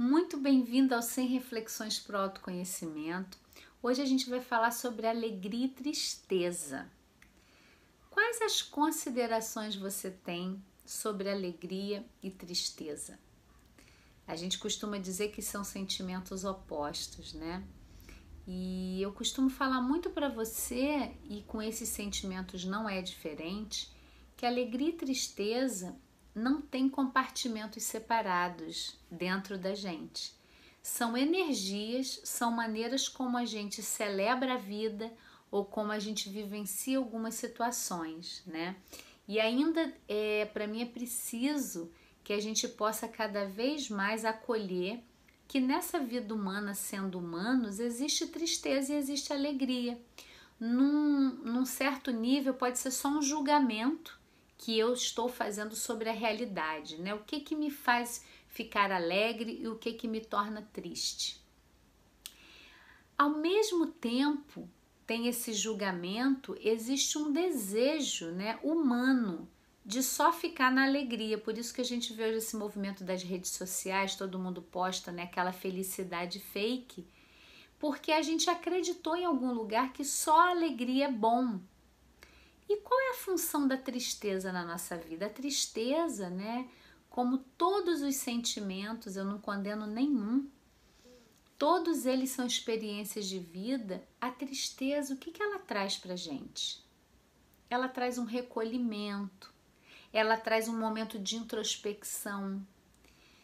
Muito bem-vindo ao 100 Reflexões para o Autoconhecimento. Hoje a gente vai falar sobre alegria e tristeza. Quais as considerações você tem sobre alegria e tristeza? A gente costuma dizer que são sentimentos opostos, né? E eu costumo falar muito para você, e com esses sentimentos não é diferente, que alegria e tristeza não tem compartimentos separados dentro da gente. São energias, são maneiras como a gente celebra a vida ou como a gente vivencia algumas situações, né? E ainda é, para mim é preciso que a gente possa cada vez mais acolher que nessa vida humana, sendo humanos, existe tristeza e existe alegria. Num, num certo nível, pode ser só um julgamento que eu estou fazendo sobre a realidade, né? O que que me faz ficar alegre e o que que me torna triste. Ao mesmo tempo, tem esse julgamento, existe um desejo, né, humano de só ficar na alegria. Por isso que a gente vê hoje esse movimento das redes sociais, todo mundo posta, né, aquela felicidade fake, porque a gente acreditou em algum lugar que só alegria é bom, e qual é a função da tristeza na nossa vida? A tristeza, né? Como todos os sentimentos, eu não condeno nenhum. Todos eles são experiências de vida. A tristeza, o que, que ela traz para gente? Ela traz um recolhimento, ela traz um momento de introspecção.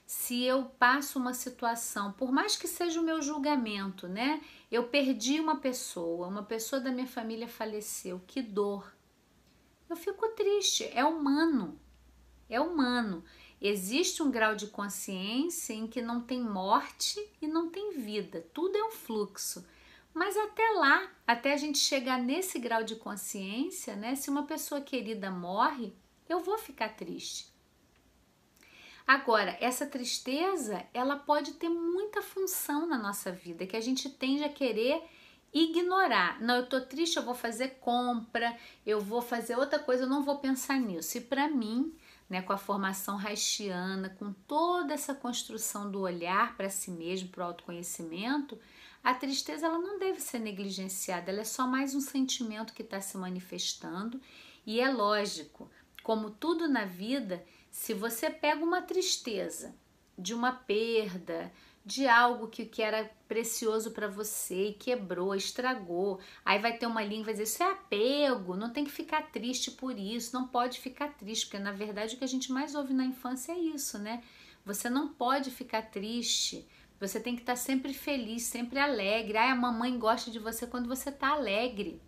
Se eu passo uma situação, por mais que seja o meu julgamento, né? Eu perdi uma pessoa, uma pessoa da minha família faleceu, que dor eu fico triste. É humano. É humano. Existe um grau de consciência em que não tem morte e não tem vida. Tudo é um fluxo. Mas até lá, até a gente chegar nesse grau de consciência, né? Se uma pessoa querida morre, eu vou ficar triste. Agora, essa tristeza, ela pode ter muita função na nossa vida, que a gente tende a querer ignorar. Não, eu tô triste, eu vou fazer compra, eu vou fazer outra coisa, eu não vou pensar nisso. E para mim, né, com a formação haitiana, com toda essa construção do olhar para si mesmo, para o autoconhecimento, a tristeza ela não deve ser negligenciada, ela é só mais um sentimento que está se manifestando e é lógico, como tudo na vida, se você pega uma tristeza de uma perda, de algo que, que era precioso para você e quebrou, estragou. Aí vai ter uma linha que vai dizer: Isso é apego, não tem que ficar triste por isso, não pode ficar triste, porque na verdade o que a gente mais ouve na infância é isso, né? Você não pode ficar triste, você tem que estar tá sempre feliz, sempre alegre. Ai, a mamãe gosta de você quando você está alegre.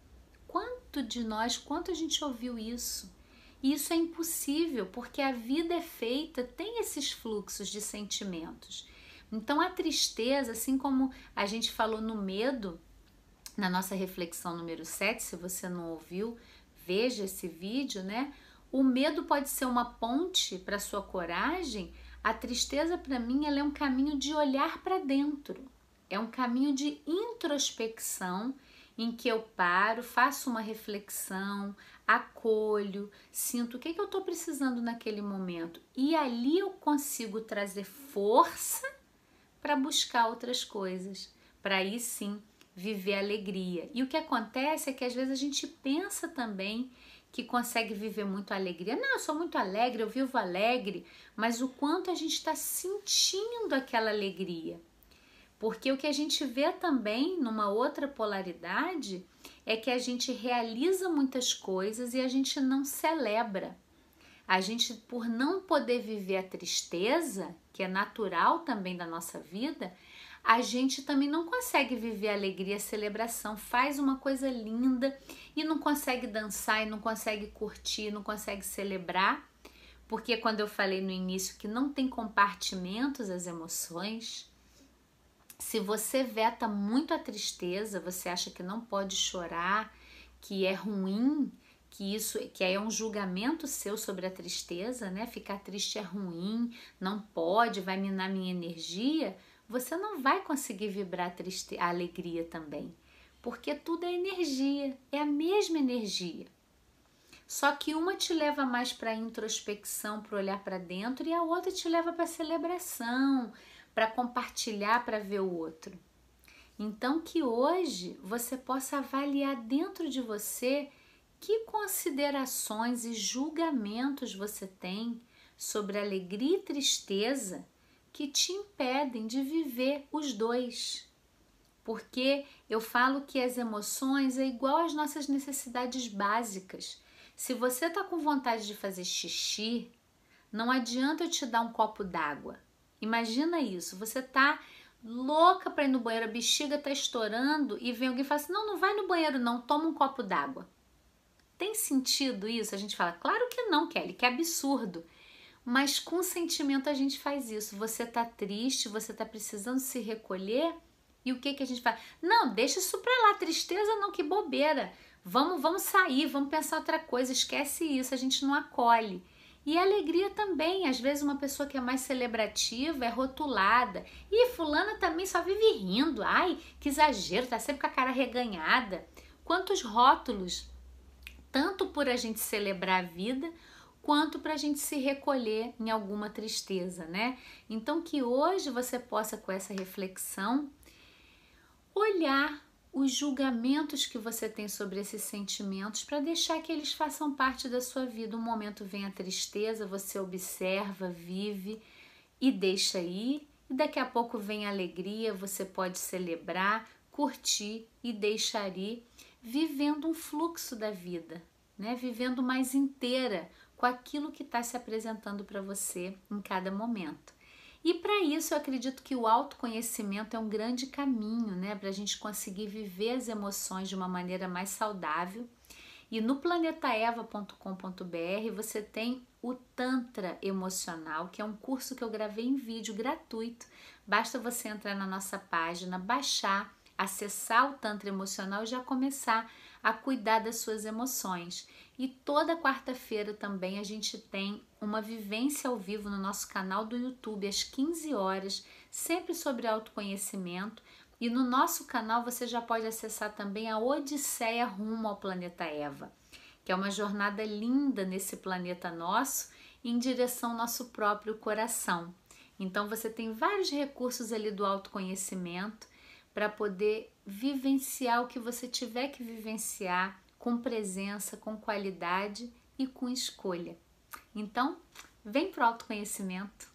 Quanto de nós, quanto a gente ouviu isso? E isso é impossível, porque a vida é feita, tem esses fluxos de sentimentos. Então a tristeza, assim como a gente falou no medo, na nossa reflexão número 7, se você não ouviu, veja esse vídeo, né? O medo pode ser uma ponte para sua coragem. A tristeza para mim ela é um caminho de olhar para dentro. É um caminho de introspecção em que eu paro, faço uma reflexão, acolho, sinto o que, que eu estou precisando naquele momento e ali eu consigo trazer força para buscar outras coisas, para aí sim viver alegria. E o que acontece é que às vezes a gente pensa também que consegue viver muito alegria. Não, eu sou muito alegre, eu vivo alegre, mas o quanto a gente está sentindo aquela alegria. Porque o que a gente vê também numa outra polaridade é que a gente realiza muitas coisas e a gente não celebra. A gente, por não poder viver a tristeza, que é natural também da nossa vida, a gente também não consegue viver a alegria, a celebração, faz uma coisa linda e não consegue dançar e não consegue curtir, não consegue celebrar. Porque quando eu falei no início que não tem compartimentos as emoções, se você veta muito a tristeza, você acha que não pode chorar, que é ruim, que isso que é um julgamento seu sobre a tristeza, né? Ficar triste é ruim, não pode, vai minar minha energia, você não vai conseguir vibrar a, a alegria também, porque tudo é energia, é a mesma energia. Só que uma te leva mais para introspecção, para olhar para dentro, e a outra te leva para celebração, para compartilhar para ver o outro. Então, que hoje você possa avaliar dentro de você que considerações e julgamentos você tem sobre alegria e tristeza que te impedem de viver os dois. Porque eu falo que as emoções é igual às nossas necessidades básicas. Se você está com vontade de fazer xixi, não adianta eu te dar um copo d'água. Imagina isso, você tá louca para ir no banheiro, a bexiga tá estourando e vem alguém e fala assim: "Não, não vai no banheiro não, toma um copo d'água". Tem sentido isso? A gente fala: "Claro que não, Kelly, que absurdo". Mas com sentimento a gente faz isso. Você tá triste, você tá precisando se recolher, e o que que a gente faz? Não, deixa isso pra lá, tristeza não, que bobeira. Vamos, vamos sair, vamos pensar outra coisa, esquece isso, a gente não acolhe. E alegria também, às vezes uma pessoa que é mais celebrativa é rotulada. E fulana também só vive rindo. Ai, que exagero, tá sempre com a cara reganhada. Quantos rótulos, tanto por a gente celebrar a vida, quanto para a gente se recolher em alguma tristeza, né? Então que hoje você possa com essa reflexão olhar os julgamentos que você tem sobre esses sentimentos para deixar que eles façam parte da sua vida. Um momento vem a tristeza, você observa, vive e deixa ir, e daqui a pouco vem a alegria, você pode celebrar, curtir e deixar ir, vivendo um fluxo da vida, né? Vivendo mais inteira com aquilo que está se apresentando para você em cada momento. E para isso eu acredito que o autoconhecimento é um grande caminho, né, para a gente conseguir viver as emoções de uma maneira mais saudável. E no planetaeva.com.br você tem o Tantra Emocional, que é um curso que eu gravei em vídeo gratuito. Basta você entrar na nossa página, baixar, acessar o Tantra Emocional e já começar a cuidar das suas emoções. E toda quarta-feira também a gente tem uma vivência ao vivo no nosso canal do YouTube às 15 horas, sempre sobre autoconhecimento. E no nosso canal você já pode acessar também a Odisseia rumo ao planeta Eva, que é uma jornada linda nesse planeta nosso em direção ao nosso próprio coração. Então você tem vários recursos ali do autoconhecimento para poder vivenciar o que você tiver que vivenciar com presença, com qualidade e com escolha. Então, vem para o autoconhecimento.